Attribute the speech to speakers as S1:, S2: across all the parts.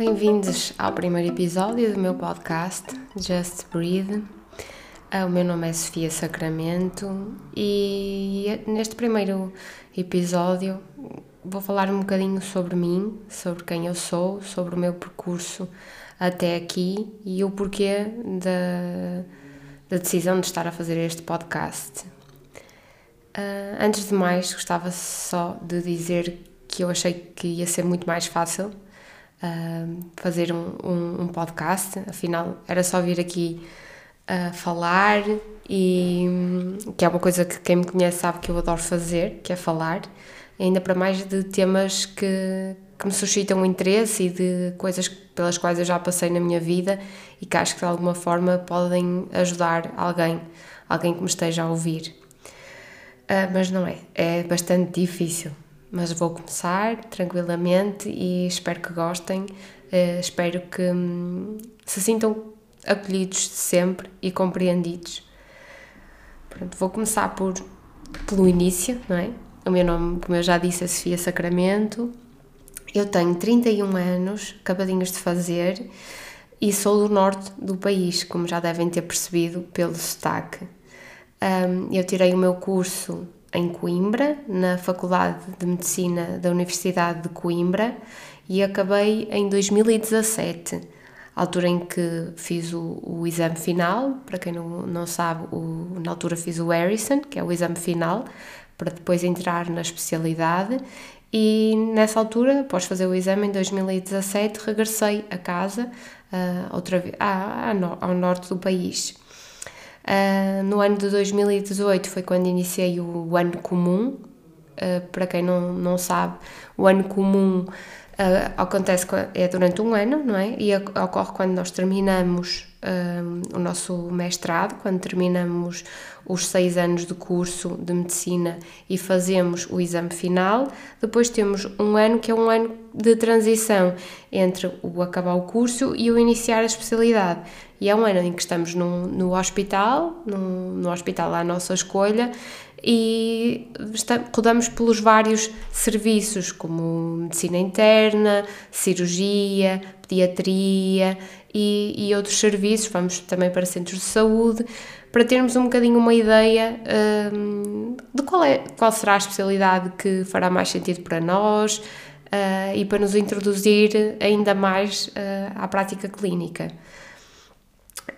S1: Bem-vindos ao primeiro episódio do meu podcast Just Breathe. Ah, o meu nome é Sofia Sacramento e neste primeiro episódio vou falar um bocadinho sobre mim, sobre quem eu sou, sobre o meu percurso até aqui e o porquê da, da decisão de estar a fazer este podcast. Uh, antes de mais, gostava só de dizer que eu achei que ia ser muito mais fácil uh, fazer um, um, um, podcast, afinal era só vir aqui uh, falar e que é uma coisa que quem me conhece sabe que eu adoro fazer, que é falar, ainda para mais de temas que, que me suscitam interesse e de coisas pelas quais eu já passei na minha vida e que acho que de alguma forma podem ajudar alguém, alguém que me esteja a ouvir. Uh, mas não é, é bastante difícil. Mas vou começar tranquilamente e espero que gostem, uh, espero que um, se sintam acolhidos sempre e compreendidos. Pronto, vou começar por, pelo início, não é? O meu nome, como eu já disse, é Sofia Sacramento. Eu tenho 31 anos, acabadinhos de fazer, e sou do norte do país, como já devem ter percebido pelo sotaque. Um, eu tirei o meu curso em Coimbra, na Faculdade de Medicina da Universidade de Coimbra, e acabei em 2017, altura em que fiz o, o exame final. Para quem não, não sabe, o, na altura fiz o Harrison, que é o exame final, para depois entrar na especialidade. E nessa altura, após fazer o exame em 2017, regressei a casa, uh, outra vez, ao norte do país. Uh, no ano de 2018 foi quando iniciei o ano comum. Uh, para quem não, não sabe, o ano comum uh, acontece é durante um ano, não é? E ocorre quando nós terminamos o nosso mestrado, quando terminamos os seis anos de curso de medicina e fazemos o exame final. Depois temos um ano que é um ano de transição entre o acabar o curso e o iniciar a especialidade. E é um ano em que estamos no, hospital, no hospital à nossa escolha, e rodamos pelos vários serviços, como medicina interna, cirurgia, pediatria e, e outros serviços. Vamos também para centros de saúde para termos um bocadinho uma ideia um, de qual, é, qual será a especialidade que fará mais sentido para nós uh, e para nos introduzir ainda mais uh, à prática clínica.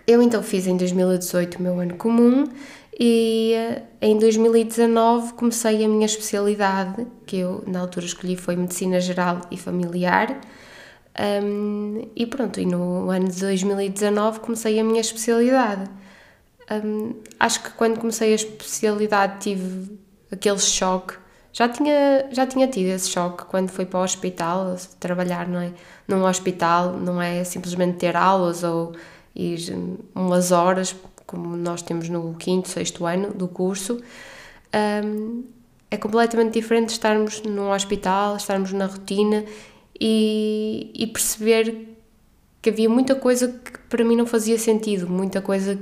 S1: Eu então fiz em 2018 o meu ano comum e uh, em 2019 comecei a minha especialidade, que eu na altura escolhi foi Medicina Geral e Familiar. Um, e pronto, e no ano de 2019 comecei a minha especialidade. Um, acho que quando comecei a especialidade tive aquele choque. Já tinha, já tinha tido esse choque quando fui para o hospital, trabalhar não é? num hospital, não é simplesmente ter aulas ou ir umas horas, como nós temos no quinto, sexto ano do curso. Um, é completamente diferente estarmos num hospital, estarmos na rotina e, e perceber que havia muita coisa que para mim não fazia sentido, muita coisa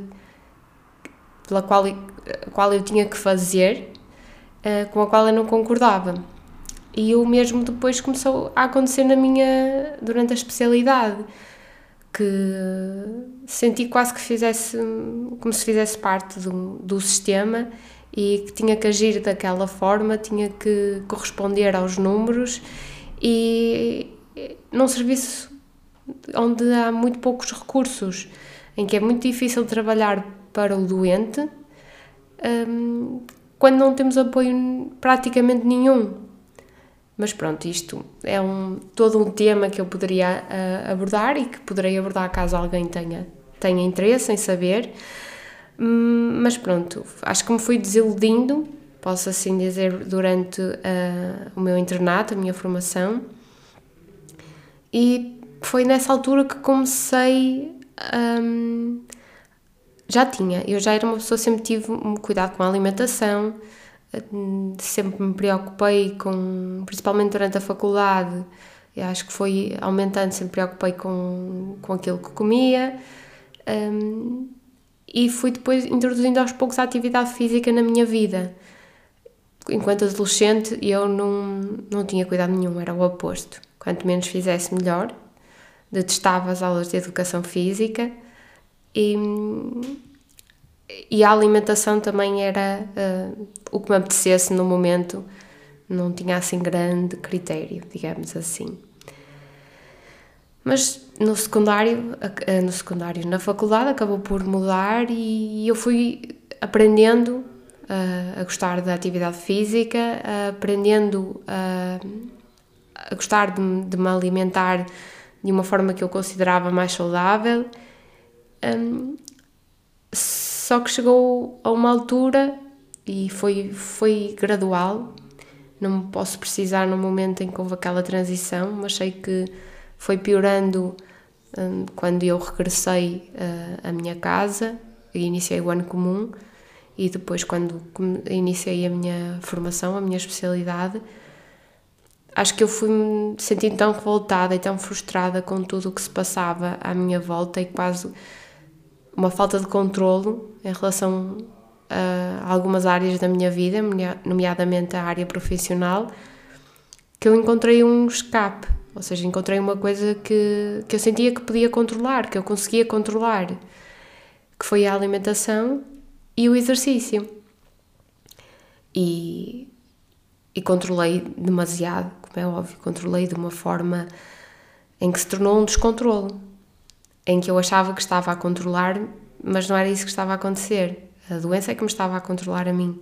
S1: pela qual, qual eu tinha que fazer, uh, com a qual eu não concordava. E o mesmo depois começou a acontecer na minha durante a especialidade, que senti quase que fizesse como se fizesse parte do, do sistema e que tinha que agir daquela forma, tinha que corresponder aos números e num serviço onde há muito poucos recursos, em que é muito difícil trabalhar para o doente um, quando não temos apoio praticamente nenhum. Mas pronto, isto é um, todo um tema que eu poderia uh, abordar e que poderei abordar caso alguém tenha, tenha interesse em saber. Um, mas pronto, acho que me fui desiludindo, posso assim dizer, durante uh, o meu internato, a minha formação. E foi nessa altura que comecei. Um, já tinha, eu já era uma pessoa, sempre tive um cuidado com a alimentação, sempre me preocupei com, principalmente durante a faculdade, acho que foi aumentando, sempre me preocupei com, com aquilo que comia um, e fui depois introduzindo aos poucos a atividade física na minha vida. Enquanto adolescente eu não, não tinha cuidado nenhum, era o oposto. Quanto menos fizesse, melhor. detestava as aulas de educação física e, e a alimentação também era uh, o que me apetecesse no momento, não tinha assim grande critério, digamos assim. Mas no secundário, no secundário, na faculdade acabou por mudar e eu fui aprendendo a gostar da atividade física, aprendendo a, a gostar de, de, me alimentar de uma forma que eu considerava mais saudável. Um, só que chegou a uma altura e foi, foi gradual. Não posso precisar no momento em que houve aquela transição, mas sei que foi piorando um, quando eu regressei uh, à minha casa e iniciei o ano comum e depois quando iniciei a minha formação, a minha especialidade, acho que eu fui me sentindo tão revoltada e tão frustrada com tudo o que se passava à minha volta e quase uma falta de controlo em relação a algumas áreas da minha vida, nomeadamente a área profissional, que eu encontrei um escape, ou seja, encontrei uma coisa que, que eu sentia que podia controlar, que eu conseguia controlar, que foi a alimentação e o exercício. E, e controlei demasiado, como é óbvio, controlei de uma forma em que se tornou um descontrole, em que eu achava que estava a controlar, mas não era isso que estava a acontecer. A doença é que me estava a controlar a mim.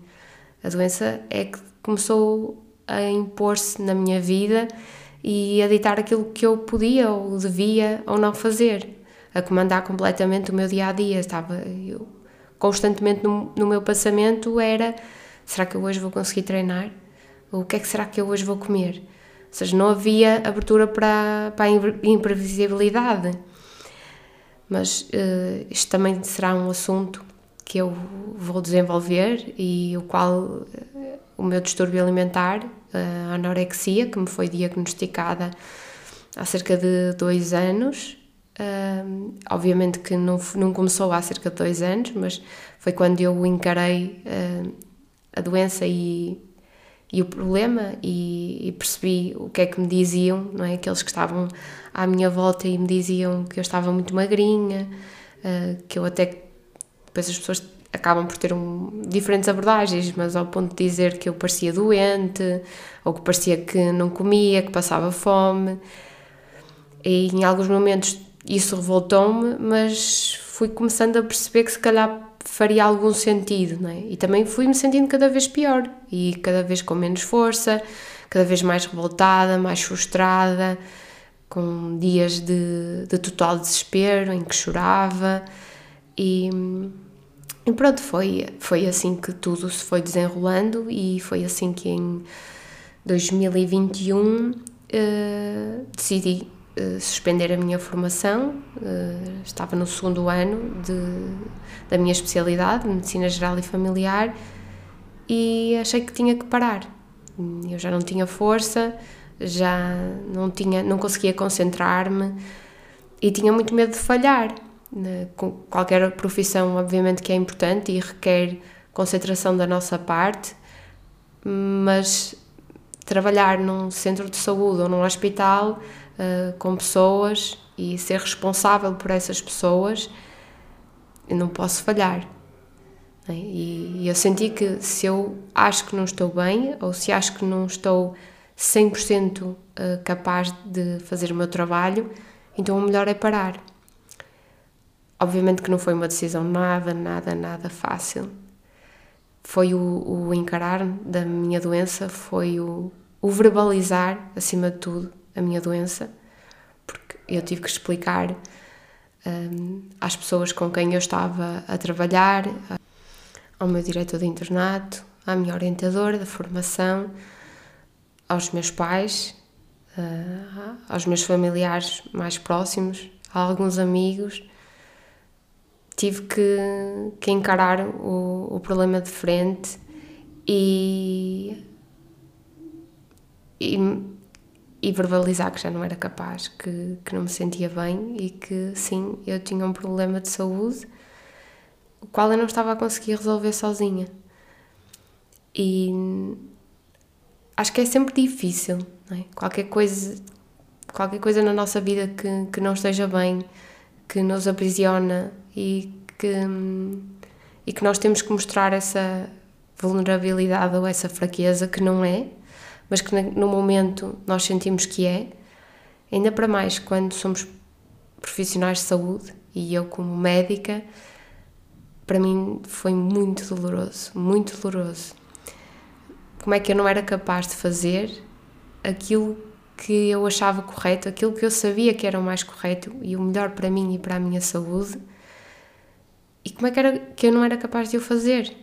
S1: A doença é que começou a impor-se na minha vida e a ditar aquilo que eu podia ou devia ou não fazer, a comandar completamente o meu dia a dia. Estava eu constantemente no, no meu pensamento era: será que eu hoje vou conseguir treinar? o que é que será que eu hoje vou comer? Ou seja, não havia abertura para, para a imprevisibilidade. Mas uh, isto também será um assunto que eu vou desenvolver e o qual uh, o meu distúrbio alimentar, a anorexia, que me foi diagnosticada há cerca de dois anos, obviamente que não, não começou há cerca de dois anos, mas foi quando eu encarei a doença e e o problema e, e, percebi o que é que me diziam, não é? Aqueles que estavam à minha volta e me diziam que eu estava muito magrinha, uh, que eu até depois as pessoas acabam por ter um, diferentes abordagens, mas ao ponto de dizer que eu parecia doente ou que parecia que não comia, que passava fome. E em alguns momentos isso revoltou-me, mas fui começando a perceber que se calhar faria algum sentido, não é? E também fui-me sentindo cada vez pior e cada vez com menos força, cada vez mais revoltada, mais frustrada, com dias de, de total desespero em que chorava e, e, pronto, foi, foi assim que tudo se foi desenrolando e foi assim que em 2021 uh, eh, decidi eh, suspender a minha formação, uh, estava no segundo ano de, da minha especialidade, Medicina Geral e Familiar, e achei que tinha que parar. Eu já não tinha força, já não, tinha, não conseguia concentrar-me e tinha muito medo de falhar. Né? Com qualquer profissão, obviamente, que é importante e requer concentração da nossa parte, mas trabalhar num centro de saúde ou num hospital uh, com pessoas e ser responsável por essas pessoas, eu não posso falhar. Né? E, e eu senti que se eu acho que não estou bem ou se acho que não estou 100% eh, capaz de fazer o meu trabalho, então o melhor é parar. Obviamente que não foi uma decisão nada, nada, nada fácil. Foi o, o encarar da minha doença, foi o, o verbalizar, acima de tudo, a minha doença, porque eu tive que explicar um, às pessoas com quem eu estava a trabalhar, ao meu diretor de internato, à minha orientadora da formação, aos meus pais, uh, aos meus familiares mais próximos, a alguns amigos. Tive que, que encarar o, o problema de frente e, e e verbalizar que já não era capaz, que, que não me sentia bem e que sim, eu tinha um problema de saúde, o qual eu não estava a conseguir resolver sozinha. E acho que é sempre difícil, é? qualquer coisa qualquer coisa na nossa vida que, que não esteja bem, que nos aprisiona e que, e que nós temos que mostrar essa vulnerabilidade ou essa fraqueza que não é, mas que no momento nós sentimos que é, ainda para mais quando somos profissionais de saúde e eu como médica, para mim foi muito doloroso, muito doloroso. Como é que eu não era capaz de fazer aquilo que eu achava correto, aquilo que eu sabia que era o mais correto e o melhor para mim e para a minha saúde, e como é que, era, que eu não era capaz de o fazer?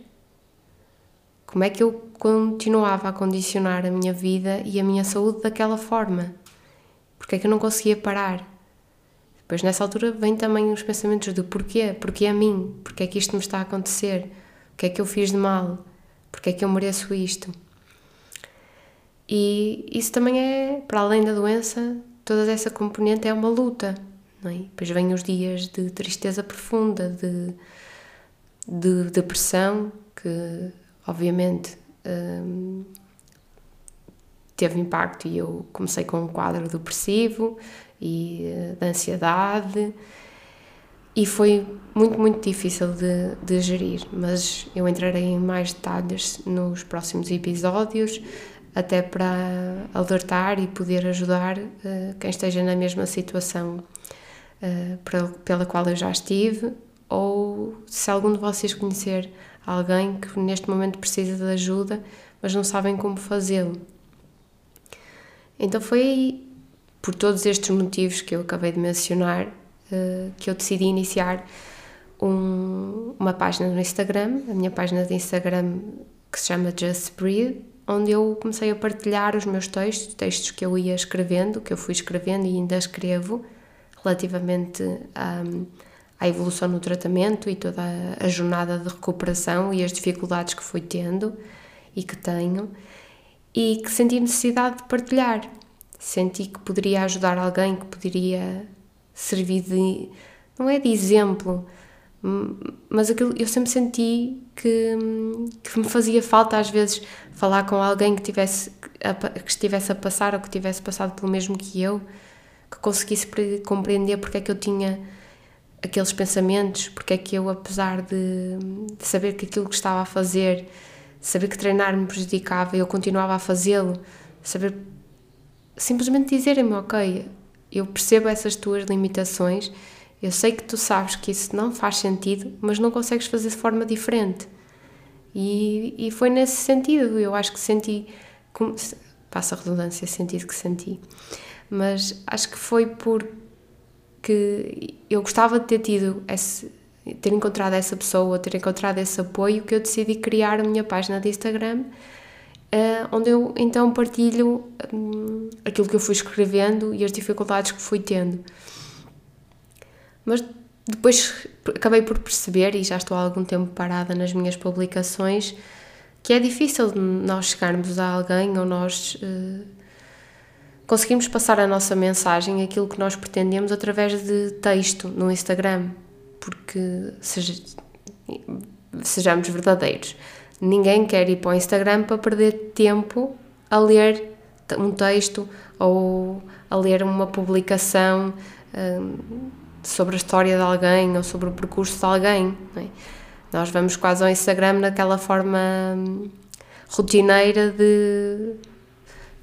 S1: Como é que eu continuava a condicionar a minha vida e a minha saúde daquela forma? Porque é que eu não conseguia parar? Depois, nessa altura, vem também os pensamentos do porquê? Porquê a mim? Porquê é que isto me está a acontecer? O que é que eu fiz de mal? Porquê é que eu mereço isto? E isso também é, para além da doença, toda essa componente é uma luta. Não é? Depois vêm os dias de tristeza profunda, de, de depressão, que obviamente hum, teve impacto e eu comecei com um quadro depressivo e uh, de ansiedade e foi muito, muito difícil de, de gerir, mas eu entrarei em mais detalhes nos próximos episódios, até para alertar e poder ajudar uh, quem esteja na mesma situação uh, pela qual eu já estive, ou se algum de vocês conhecer alguém que neste momento precisa de ajuda, mas não sabem como fazê-lo. Então foi aí, por todos estes motivos que eu acabei de mencionar, uh, que eu decidi iniciar um, uma página no Instagram, a minha página de Instagram que se chama Just Breathe, onde eu comecei a partilhar os meus textos, textos que eu ia escrevendo, que eu fui escrevendo e ainda escrevo, relativamente à, à evolução no tratamento e toda a, jornada de recuperação e as dificuldades que fui tendo e que tenho, e que senti necessidade de partilhar. Senti que poderia ajudar alguém, que poderia servir de. não é de exemplo, mas aquilo, eu sempre senti que, que me fazia falta às vezes falar com alguém que tivesse que estivesse a passar ou que tivesse passado pelo mesmo que eu, que conseguisse compreender porque é que eu tinha aqueles pensamentos, porque é que eu, apesar de, de saber que aquilo que estava a fazer, saber que treinar me prejudicava, eu continuava a fazê-lo, saber simplesmente dizerem-me, ok, eu percebo essas tuas limitações eu sei que tu sabes que isso não faz sentido, mas não consegues fazer de forma diferente. E, e foi nesse sentido, eu acho que senti, como, passa a redundância, sentido que senti, mas acho que foi porque eu gostava de ter tido esse, ter encontrado essa pessoa, ter encontrado esse apoio, que eu decidi criar a minha página de Instagram, uh, onde eu então partilho um, aquilo que eu fui escrevendo e as dificuldades que fui tendo. Mas depois acabei por perceber, e já estou há algum tempo parada nas minhas publicações, que é difícil nós chegarmos a alguém ou nós uh, conseguimos passar a nossa mensagem, aquilo que nós pretendemos, através de texto no Instagram. Porque, seja, sejamos verdadeiros, ninguém quer ir para o Instagram para perder tempo a ler um texto ou a ler uma publicação. Um, sobre a história de alguém ou sobre o percurso de alguém. É? Nós vamos quase ao Instagram naquela forma hum, rotineira de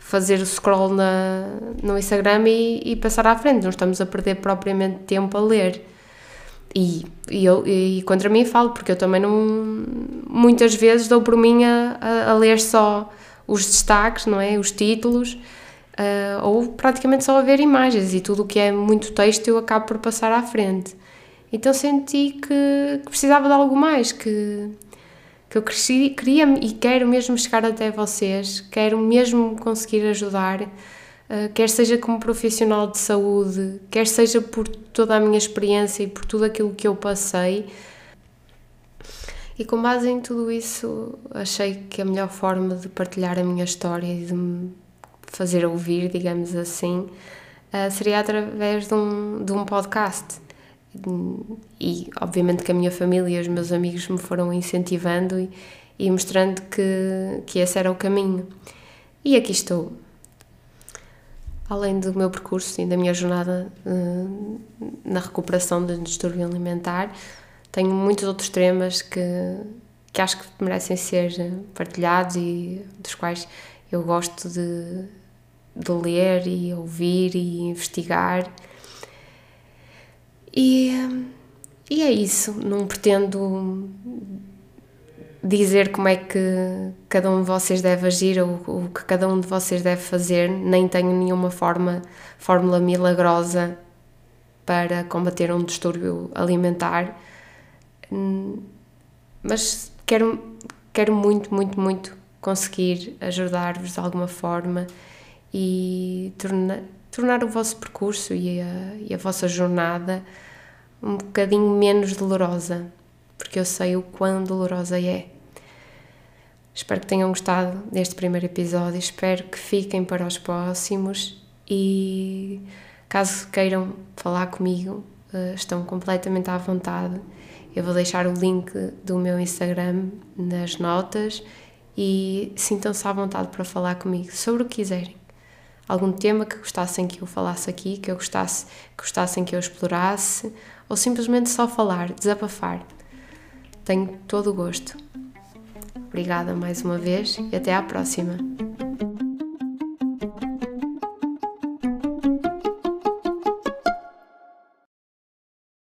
S1: fazer o scroll na, no Instagram e, e, passar à frente, não estamos a perder propriamente tempo a ler. E, e, eu, e contra mim falo, porque eu também não. Muitas vezes dou por mim a, a, a ler só os destaques, não é? Os títulos uh, ou praticamente só a ver imagens e tudo o que é muito texto eu acabo por passar à frente. Então senti que, que precisava de algo mais, que, que eu cresci, queria e quero mesmo chegar até vocês, quero mesmo conseguir ajudar, uh, quer seja como profissional de saúde, quer seja por toda a minha experiência e por tudo aquilo que eu passei. E com base em tudo isso, achei que a melhor forma de partilhar a minha história e de me fazer ouvir, digamos assim, uh, seria através de um, de um podcast. E, obviamente, que a minha família e os meus amigos me foram incentivando e, e mostrando que, que esse era o caminho. E aqui estou. além do meu percurso e da minha jornada uh, na recuperação do distúrbio alimentar, tenho muitos outros temas que, que acho que merecem ser partilhados e dos quais eu gosto de, de ler e ouvir e investigar. E, e é isso, não pretendo dizer como é que cada um de vocês deve agir ou o que cada um de vocês deve fazer, nem tenho nenhuma forma, fórmula milagrosa para combater um distúrbio alimentar, mas quero, quero muito, muito, muito conseguir ajudar-vos de alguma forma e torna, tornar o vosso percurso e a, e a vossa jornada um bocadinho menos dolorosa, porque eu sei o quão dolorosa é. Espero que tenham gostado deste primeiro episódio, espero que fiquem para os próximos e caso queiram falar comigo, eh, estão completamente à vontade. Eu vou deixar o link do meu Instagram nas notas e sintam-se à vontade para falar comigo sobre o que quiserem. Algum tema que gostassem que eu falasse aqui, que eu gostasse, que gostassem que eu explorasse, ou simplesmente só falar, desabafar. Tenho todo o gosto. Obrigada mais uma vez e até à próxima.